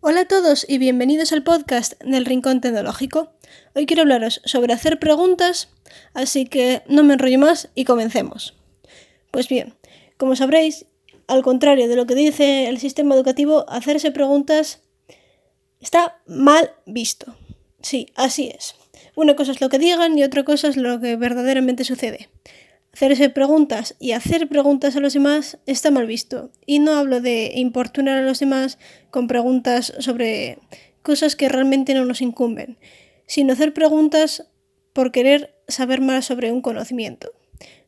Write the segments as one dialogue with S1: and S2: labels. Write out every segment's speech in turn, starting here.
S1: Hola a todos y bienvenidos al podcast del Rincón Tecnológico. Hoy quiero hablaros sobre hacer preguntas, así que no me enrollo más y comencemos. Pues bien, como sabréis, al contrario de lo que dice el sistema educativo, hacerse preguntas está mal visto. Sí, así es. Una cosa es lo que digan y otra cosa es lo que verdaderamente sucede. Hacerse preguntas y hacer preguntas a los demás está mal visto. Y no hablo de importunar a los demás con preguntas sobre cosas que realmente no nos incumben, sino hacer preguntas por querer saber más sobre un conocimiento,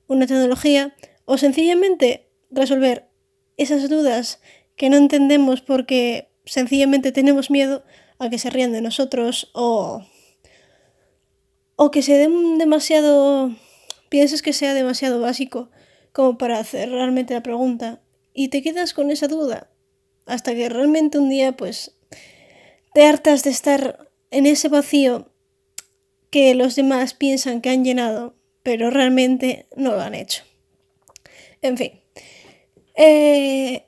S1: una tecnología o sencillamente resolver esas dudas que no entendemos porque sencillamente tenemos miedo a que se rían de nosotros o, o que se den demasiado piensas que sea demasiado básico como para hacer realmente la pregunta y te quedas con esa duda hasta que realmente un día pues te hartas de estar en ese vacío que los demás piensan que han llenado, pero realmente no lo han hecho. En fin. Eh,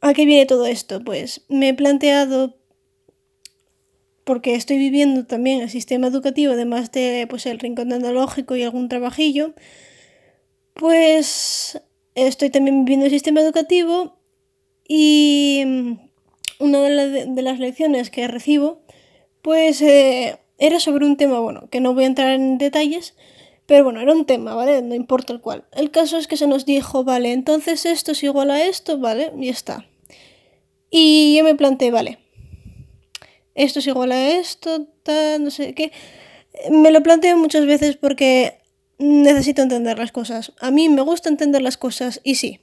S1: ¿A qué viene todo esto? Pues me he planteado porque estoy viviendo también el sistema educativo, además de pues, el rincón tecnológico y algún trabajillo, pues estoy también viviendo el sistema educativo y mm, una de, las lecciones que recibo, pues eh, era sobre un tema, bueno, que no voy a entrar en detalles, pero bueno, era un tema, ¿vale? No importa el cual. El caso es que se nos dijo, vale, entonces esto es igual a esto, ¿vale? Y está. Y yo me planteé, vale, esto es igual a esto, tal, no sé qué. Me lo planteo muchas veces porque necesito entender las cosas. A mí me gusta entender las cosas y sí.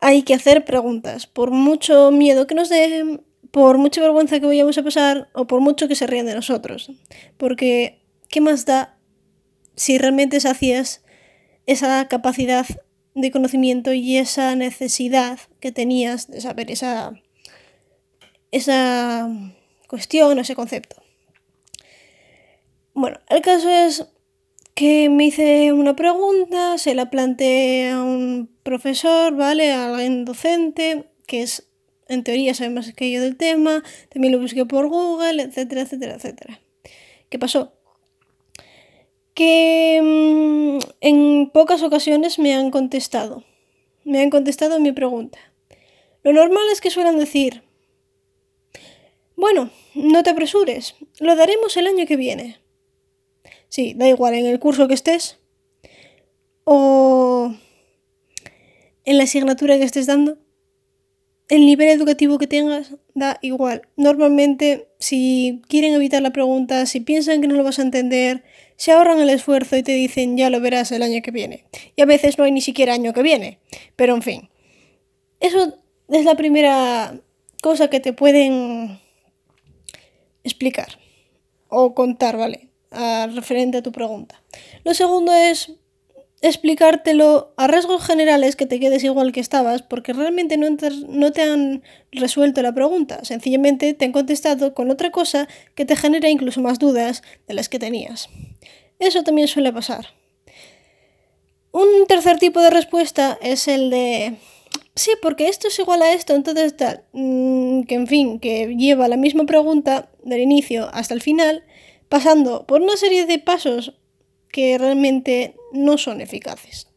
S1: Hay que hacer preguntas, por mucho miedo que nos den, por mucha vergüenza que vayamos a pasar o por mucho que se rían de nosotros. Porque, ¿qué más da si realmente hacías esa capacidad de conocimiento y esa necesidad que tenías de saber esa esa cuestión o ese concepto. Bueno, el caso es que me hice una pregunta, se la planteé a un profesor, ¿vale? A alguien docente, que es, en teoría, sabe más que yo del tema, también lo busqué por Google, etcétera, etcétera, etcétera. ¿Qué pasó? Que mm, en pocas ocasiones me han contestado. Me han contestado mi pregunta. Lo normal es que suelen decir, bueno, no te apresures, lo daremos el año que viene. Sí, da igual, en el curso que estés o en la asignatura que estés dando, el nivel educativo que tengas da igual. Normalmente, si quieren evitar la pregunta, si piensan que no lo vas a entender, se ahorran el esfuerzo y te dicen ya lo verás el año que viene. Y a veces no hay ni siquiera año que viene. Pero en fin, eso es la primera cosa que te pueden explicar o contar, ¿vale? A, referente a tu pregunta. Lo segundo es explicártelo a rasgos generales que te quedes igual que estabas porque realmente no te, no te han resuelto la pregunta, sencillamente te han contestado con otra cosa que te genera incluso más dudas de las que tenías. Eso también suele pasar. Un tercer tipo de respuesta es el de sí, porque esto es igual a esto, entonces tal, mm, que en fin, que lleva la misma pregunta del inicio hasta el final, pasando por una serie de pasos que realmente no son eficaces.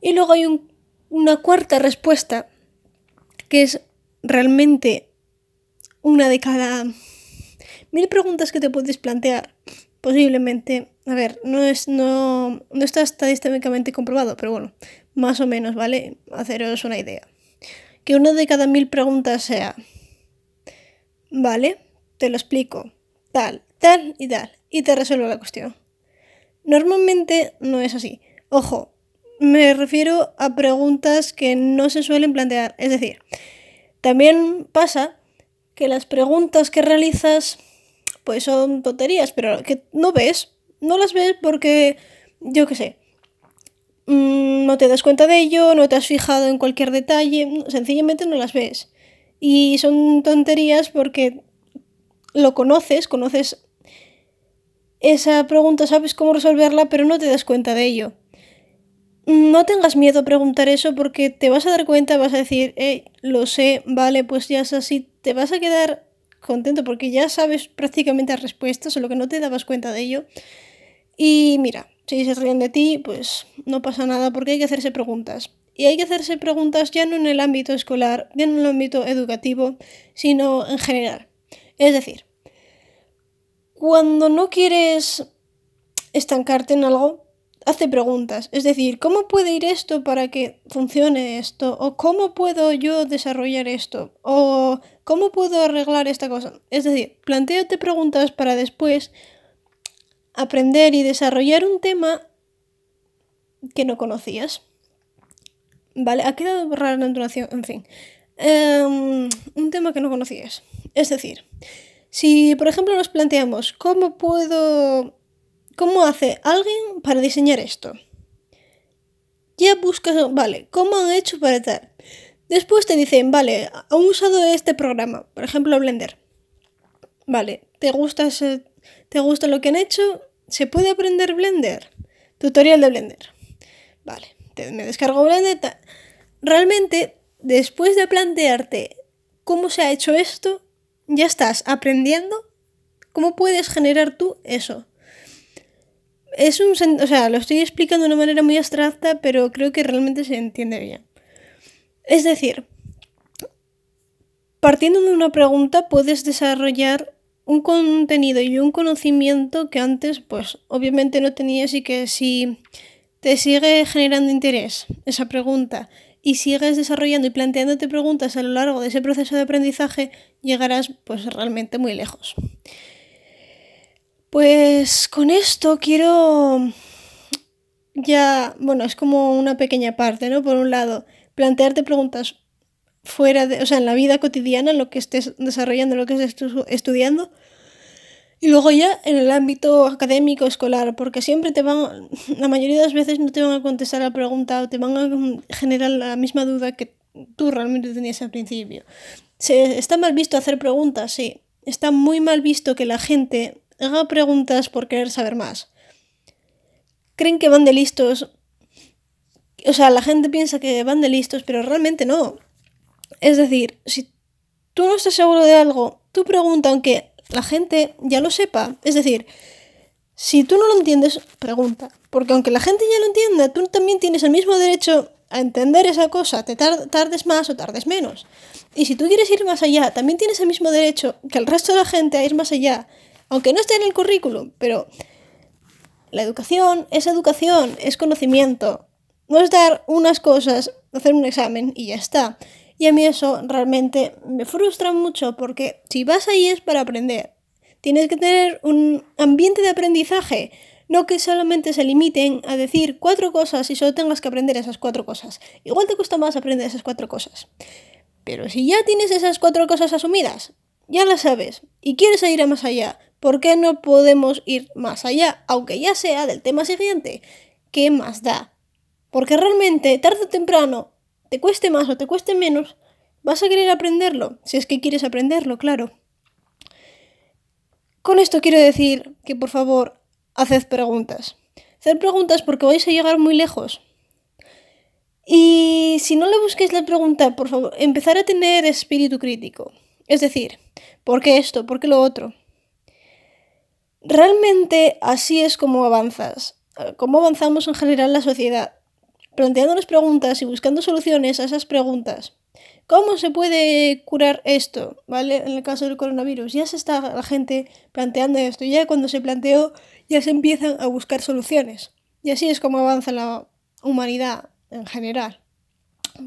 S1: Y luego hay una cuarta respuesta, que es realmente una de cada mil preguntas que te puedes plantear. Posiblemente, a ver, no, es, no, no está estadísticamente comprobado, pero bueno, más o menos, ¿vale? Haceros una idea. Que una de cada mil preguntas sea, ¿vale? Te lo explico, tal, tal y tal, y te resuelvo la cuestión. Normalmente no es así. Ojo, me refiero a preguntas que no se suelen plantear. Es decir, también pasa que las preguntas que realizas pues son tonterías, pero que no ves. No las ves porque, yo qué sé, Mm, no te das cuenta de ello, no te has fijado en cualquier detalle, sencillamente no las ves. Y son tonterías porque lo conoces, conoces esa pregunta, sabes cómo resolverla, pero no te das cuenta de ello. no tengas miedo a preguntar eso porque te vas a dar cuenta, vas a decir, hey, lo sé, vale, pues ya es así, te vas a quedar contento porque ya sabes prácticamente las respuestas, solo que no te dabas cuenta de ello. Y mira, si se ríen de ti, pues no pasa nada porque hay que hacerse preguntas. Y hay que hacerse preguntas ya no en el ámbito escolar, ya no en el ámbito educativo, sino en general. Es decir, cuando no quieres estancarte en algo, hace preguntas. Es decir, ¿cómo puede ir esto para que funcione esto? ¿O cómo puedo yo desarrollar esto? ¿O cómo puedo arreglar esta cosa? Es decir, planteate preguntas para después aprender y desarrollar un tema que no conocías. Vale, ha quedado rara la entonación, en fin. Em, un tema que no conocías. Es decir, si por ejemplo nos planteamos cómo puedo ¿Cómo hace alguien para diseñar esto? Ya buscas, vale, ¿cómo han hecho para tal? Después te dicen, vale, han usado este programa, por ejemplo Blender. Vale, ¿te gusta, ¿te gusta lo que han hecho? ¿Se puede aprender Blender? Tutorial de Blender. Vale, me descargo Blender. Realmente, después de plantearte cómo se ha hecho esto, ya estás aprendiendo cómo puedes generar tú eso es un... O sea, lo estoy explicando de una manera muy abstracta, pero creo que realmente se entiende bien. Es decir, partiendo de una pregunta puedes desarrollar un contenido y un conocimiento que antes, pues obviamente no tenías y que si te sigue generando interés esa pregunta y sigues desarrollando y planteándote preguntas a lo largo de ese proceso de aprendizaje, llegarás pues realmente muy lejos. Pues con esto quiero ya, bueno, es como una pequeña parte, ¿no? Por un lado, plantearte preguntas fuera de, o sea, en la vida cotidiana, en lo que estés desarrollando, lo que estés estudiando. Y luego ya en el ámbito académico, escolar, porque siempre te van, la mayoría de las veces no te van a contestar la pregunta o te van a generar la misma duda que tú realmente tenías al principio. Se, está mal visto hacer preguntas, sí. Está muy mal visto que la gente haga preguntas por querer saber más. Creen que van de listos. O sea, la gente piensa que van de listos, pero realmente no. Es decir, si tú no estás seguro de algo, tú pregunta aunque la gente ya lo sepa. Es decir, si tú no lo entiendes, pregunta. Porque aunque la gente ya lo entienda, tú también tienes el mismo derecho a entender esa cosa, te tardes más o tardes menos. Y si tú quieres ir más allá, también tienes el mismo derecho que el resto de la gente a ir más allá aunque no esté en el currículum, pero la educación es educación, es conocimiento. No es dar unas cosas, hacer un examen y ya está. Y a mí eso realmente me frustra mucho porque si vas ahí es para aprender. Tienes que tener un ambiente de aprendizaje, no que solamente se limiten a decir cuatro cosas y solo tengas que aprender esas cuatro cosas. Igual te cuesta más aprender esas cuatro cosas. Pero si ya tienes esas cuatro cosas asumidas, ya las sabes y quieres ir a más allá, ¿Por qué no podemos ir más allá? Aunque ya sea del tema siguiente. ¿Qué más da? Porque realmente, tarde o temprano, te cueste más o te cueste menos, vas a querer aprenderlo, si es que quieres aprenderlo, claro. Con esto quiero decir que por favor, haced preguntas. Haced preguntas porque vais a llegar muy lejos. Y si no le busquéis la pregunta, por favor, empezar a tener espíritu crítico. Es decir, ¿por qué esto? ¿Por qué lo otro? Realmente así es como avanzas, cómo avanzamos en general la sociedad, planteándonos preguntas y buscando soluciones a esas preguntas. ¿Cómo se puede curar esto? ¿Vale? En el caso del coronavirus, ya se está la gente planteando esto, ya cuando se planteó ya se empiezan a buscar soluciones. Y así es como avanza la humanidad en general,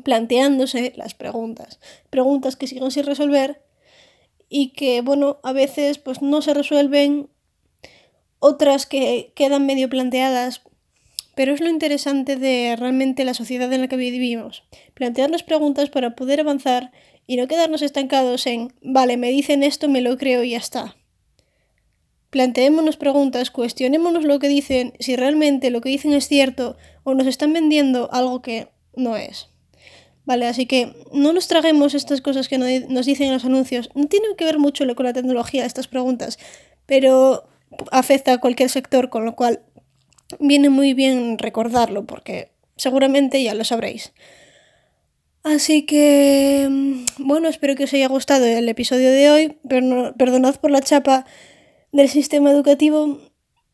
S1: planteándose las preguntas, preguntas que siguen sin resolver y que, bueno, a veces pues no se resuelven otras que quedan medio planteadas, pero es lo interesante de realmente la sociedad en la que vivimos. Plantearnos preguntas para poder avanzar y no quedarnos estancados en, vale, me dicen esto, me lo creo y ya está. Planteémonos preguntas, cuestionémonos lo que dicen, si realmente lo que dicen es cierto o nos están vendiendo algo que no es. Vale, así que no nos traguemos estas cosas que nos dicen en los anuncios. No tiene que ver mucho con la tecnología estas preguntas, pero afecta a cualquier sector, con lo cual viene muy bien recordarlo, porque seguramente ya lo sabréis. Así que, mm, bueno, espero que os haya gustado el episodio de hoy. perdonad por la chapa del sistema educativo,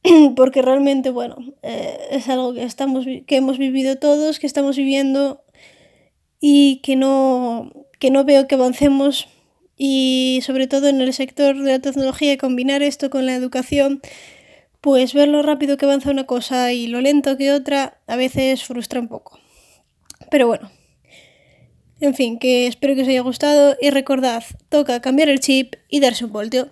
S1: porque realmente, bueno, eh, es algo que, estamos, que hemos vivido todos, que estamos viviendo y que no, que no veo que avancemos. Y sobre todo en el sector de la tecnología, combinar esto con la educación, pues ver lo rápido que avanza una cosa y lo lento que otra, a veces frustra un poco. Pero bueno, en fin, que espero que os haya gustado y recordad, toca cambiar el chip y darse un voltio.